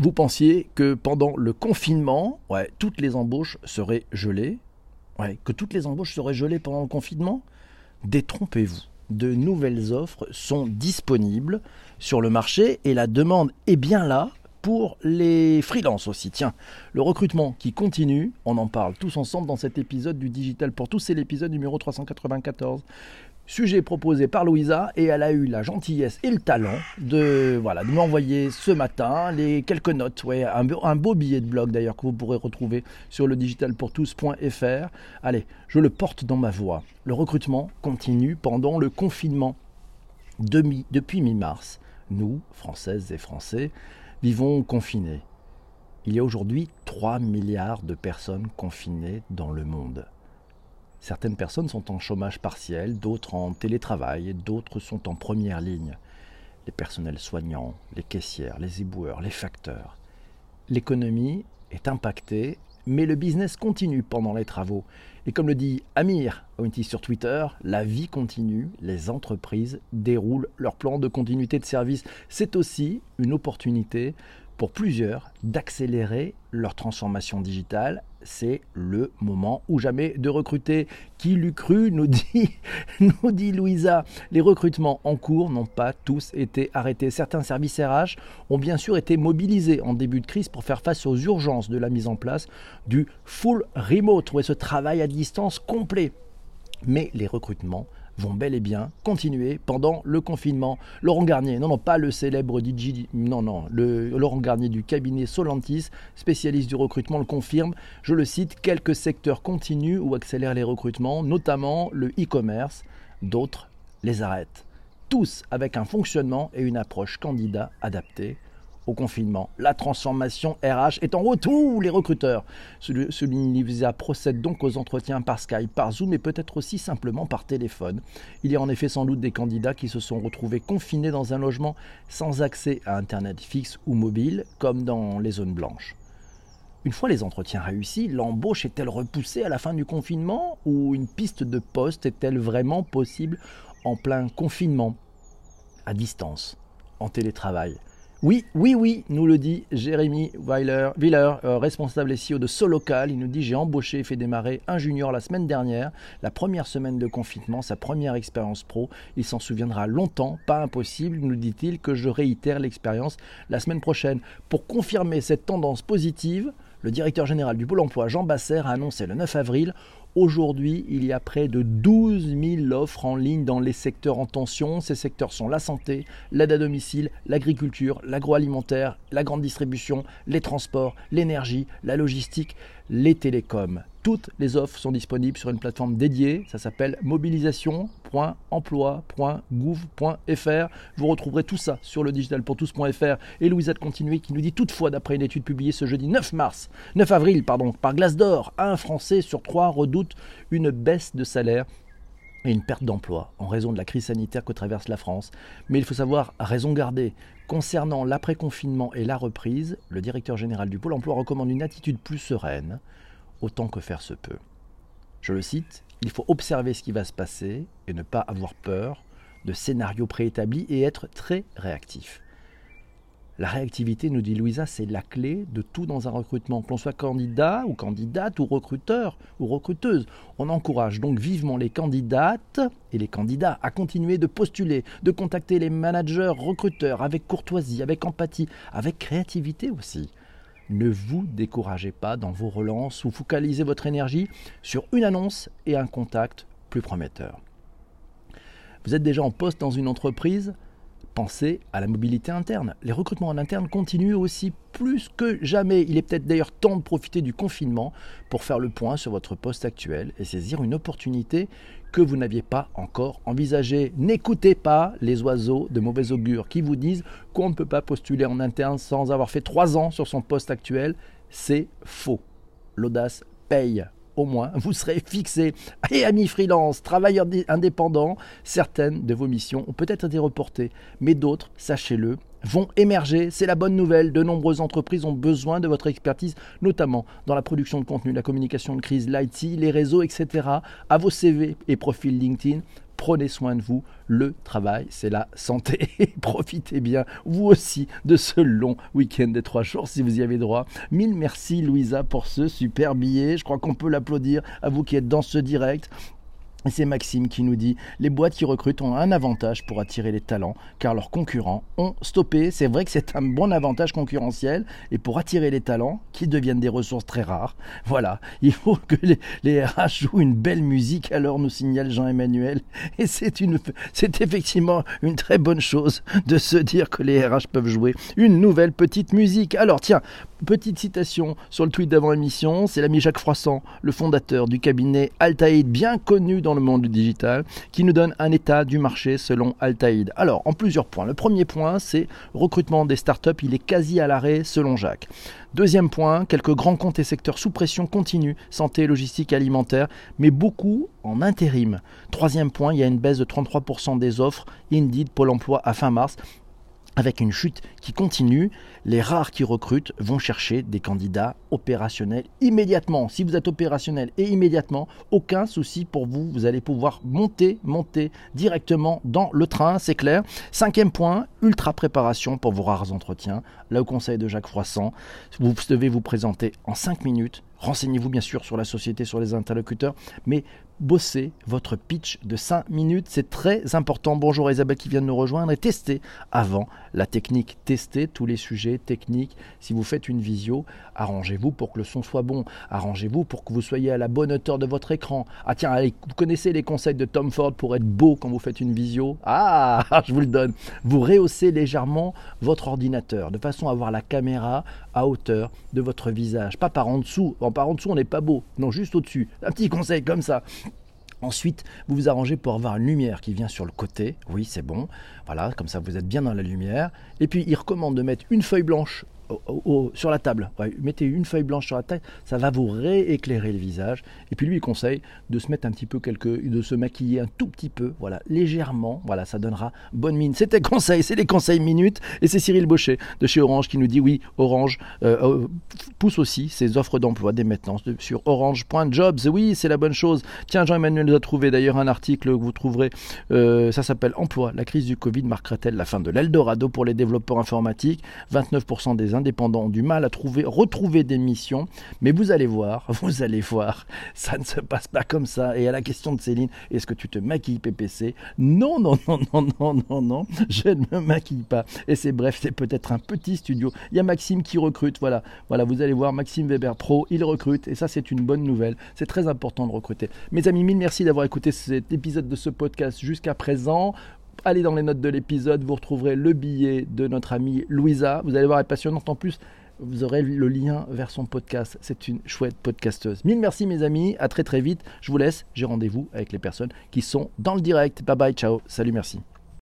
Vous pensiez que pendant le confinement, toutes les embauches seraient gelées? Que toutes les embauches seraient gelées pendant le confinement? Détrompez-vous. De nouvelles offres sont disponibles sur le marché et la demande est bien là pour les freelances aussi. Tiens, le recrutement qui continue, on en parle tous ensemble dans cet épisode du Digital pour tous, c'est l'épisode numéro 394. Sujet proposé par Louisa et elle a eu la gentillesse et le talent de, voilà, de m'envoyer ce matin les quelques notes, un, beau billet de blog d'ailleurs que vous pourrez retrouver sur le digitalpourtous.fr. Allez, je le porte dans ma voix. Le recrutement continue pendant le confinement. Depuis mi-mars, nous, Françaises et Français, vivons confinés. Il y a aujourd'hui 3 milliards de personnes confinées dans le monde. Certaines personnes sont en chômage partiel, d'autres en télétravail, d'autres sont en première ligne. Les personnels soignants, les caissières, les éboueurs, les facteurs. L'économie est impactée, mais le business continue pendant les travaux. Et comme le dit Amir Ointi sur Twitter, la vie continue, les entreprises déroulent leur plan de continuité de service. C'est aussi une opportunité pour plusieurs d'accélérer leur transformation digitale. C'est le moment ou jamais de recruter. Qui l'eût cru, nous dit, Louisa. Les recrutements en cours n'ont pas tous été arrêtés. Certains services RH ont bien sûr été mobilisés en début de crise pour faire face aux urgences de la mise en place du full remote, ou ce travail à distance complet. Mais les recrutements vont bel et bien continuer pendant le confinement. Laurent Garnier, non, non, pas le célèbre DJ, non, non, Laurent Garnier du cabinet Solantis, spécialiste du recrutement, le confirme. Je le cite, quelques secteurs continuent ou accélèrent les recrutements, notamment le e-commerce, d'autres les arrêtent. Tous avec un fonctionnement et une approche candidat adaptée confinement. La transformation RH est en retour, les recruteurs. Celui Visa procède donc aux entretiens par Skype, par Zoom et peut-être aussi simplement par téléphone. Il y a en effet sans doute des candidats qui se sont retrouvés confinés dans un logement sans accès à Internet fixe ou mobile, comme dans les zones blanches. Une fois les entretiens réussis, l'embauche est-elle repoussée à la fin du confinement ou une piste de poste est-elle vraiment possible en plein confinement, à distance, en télétravail oui, oui, oui, nous le dit Jérémy Willer, euh, responsable SEO de Solocal. Il nous dit J'ai embauché et fait démarrer un junior la semaine dernière, la première semaine de confinement, sa première expérience pro. Il s'en souviendra longtemps, pas impossible, nous dit-il, que je réitère l'expérience la semaine prochaine. Pour confirmer cette tendance positive, le directeur général du Pôle emploi, Jean Basser, a annoncé le 9 avril Aujourd'hui, il y a près de 12 000 offres en ligne dans les secteurs en tension. Ces secteurs sont la santé, l'aide à domicile, l'agriculture, l'agroalimentaire, la grande distribution, les transports, l'énergie, la logistique, les télécoms. Toutes les offres sont disponibles sur une plateforme dédiée, ça s'appelle mobilisation.emploi.gouv.fr. Vous retrouverez tout ça sur le digitalpourtous.fr. Et Louisette continue qui nous dit toutefois, d'après une étude publiée ce jeudi 9 mars, 9 avril, pardon, par Glassdoor, un Français sur trois redoute une baisse de salaire et une perte d'emploi en raison de la crise sanitaire que traverse la France. Mais il faut savoir raison garder. Concernant l'après-confinement et la reprise, le directeur général du Pôle emploi recommande une attitude plus sereine, autant que faire se peut. Je le cite, il faut observer ce qui va se passer et ne pas avoir peur de scénarios préétablis et être très réactif. La réactivité, nous dit Louisa, c'est la clé de tout dans un recrutement. Que l'on soit candidat ou candidate ou recruteur ou recruteuse. On encourage donc vivement les candidates et les candidats à continuer de postuler, de contacter les managers recruteurs avec courtoisie, avec empathie, avec créativité aussi. Ne vous découragez pas dans vos relances ou focalisez votre énergie sur une annonce et un contact plus prometteur. Vous êtes déjà en poste dans une entreprise Pensez à la mobilité interne. Les recrutements en interne continuent aussi plus que jamais. Il est peut-être d'ailleurs temps de profiter du confinement pour faire le point sur votre poste actuel et saisir une opportunité que vous n'aviez pas encore envisagée. N'écoutez pas les oiseaux de mauvais augure qui vous disent qu'on ne peut pas postuler en interne sans avoir fait trois ans sur son poste actuel. C'est faux. L'audace paye au moins, vous serez fixé. Et amis freelance, travailleurs indépendants, certaines de vos missions ont peut-être été reportées, mais d'autres, sachez-le, vont émerger. C'est la bonne nouvelle. De nombreuses entreprises ont besoin de votre expertise, notamment dans la production de contenu, la communication de crise, l'IT, les réseaux, etc. À vos CV et profils LinkedIn, prenez soin de vous. Le travail, c'est la santé. Profitez bien, vous aussi, de ce long week-end des trois jours, si vous y avez droit. Mille merci, Louisa, pour ce super billet. Je crois qu'on peut l'applaudir à vous qui êtes dans ce direct. C'est Maxime qui nous dit les boîtes qui recrutent ont un avantage pour attirer les talents car leurs concurrents ont stoppé. C'est vrai que c'est un bon avantage concurrentiel et pour attirer les talents qui deviennent des ressources très rares. Voilà, il faut que les, RH jouent une belle musique alors nous signale Jean-Emmanuel et c'est c'est effectivement une très bonne chose de se dire que les RH peuvent jouer une nouvelle petite musique. Alors tiens, petite citation sur le tweet d'avant émission, c'est l'ami Jacques Froissant, le fondateur du cabinet Altaïd bien connu dans le monde du digital, qui nous donne un état du marché selon Altaïd. Alors, en plusieurs points. Le premier point, c'est recrutement des startups, il est quasi à l'arrêt selon Jacques. Deuxième point, quelques grands comptes et secteurs sous pression continue, santé, logistique, alimentaire, mais beaucoup en intérim. Troisième point, il y a une baisse de 33% des offres Indeed, Pôle emploi à fin mars avec une chute qui continue, les rares qui recrutent vont chercher des candidats opérationnels immédiatement. Si vous êtes opérationnel et immédiatement, aucun souci pour vous, vous allez pouvoir monter, monter directement dans le train, c'est clair. Cinquième point, ultra préparation pour vos rares entretiens. Là au conseil de Jacques Froissant, vous devez vous présenter en 5 minutes Renseignez-vous bien sûr sur la société, sur les interlocuteurs, mais bossez votre pitch de 5 minutes, c'est très important. Bonjour Isabelle qui vient de nous rejoindre et testez avant la technique. Testez tous les sujets techniques. Si vous faites une visio, arrangez-vous pour que le son soit bon. Arrangez-vous pour que vous soyez à la bonne hauteur de votre écran. Ah tiens, vous connaissez les conseils de Tom Ford pour être beau quand vous faites une visio? Ah, je vous le donne. Vous rehaussez légèrement votre ordinateur de façon à avoir la caméra à hauteur de votre visage, pas par en dessous par en dessous, on n'est pas beau. Non, juste au-dessus. Un petit conseil comme ça. Ensuite, vous vous arrangez pour avoir une lumière qui vient sur le côté. Oui, c'est bon. Voilà, comme ça vous êtes bien dans la lumière. Et puis, il recommande de mettre une feuille blanche sur la table. mettez une feuille blanche sur la table, ça va vous rééclairer le visage. Et puis lui, il conseille de se mettre un petit peu de se maquiller un tout petit peu, voilà, légèrement. Voilà, ça donnera bonne mine. C'était conseil, c'est les conseils minutes. Et c'est Cyril Baucher de chez Orange qui nous dit oui, Orange euh, euh, pousse aussi ses offres d'emploi dès maintenant sur orange.jobs. Oui, c'est la bonne chose. Tiens, Jean-Emmanuel nous a trouvé d'ailleurs un article que vous trouverez. Euh, ça s'appelle Emploi. La crise du Covid marquera-t-elle la fin de l'Eldorado pour les développeurs informatiques? 29% des indépendants ont du mal à trouver, retrouver des missions. Mais vous allez voir, vous allez voir, ça ne se passe pas comme ça. Et à la question de Céline, est-ce que tu te maquilles PPC Non, non, non, non, non, non, non, je ne me maquille pas. Et c'est bref, c'est peut-être un petit studio. Il y a Maxime qui recrute, voilà. Voilà, vous allez voir, Maxime Weber Pro, il recrute. Et ça, c'est une bonne nouvelle. C'est très important de recruter. Mes amis, mille merci d'avoir écouté cet épisode de ce podcast jusqu'à présent allez dans les notes de l'épisode, vous retrouverez le billet de notre amie Louisa. Vous allez voir, elle est passionnante en plus. Vous aurez le lien vers son podcast. C'est une chouette podcasteuse. Mille merci mes amis, à très très vite. Je vous laisse, j'ai rendez-vous avec les personnes qui sont dans le direct. Bye bye, ciao, salut, merci.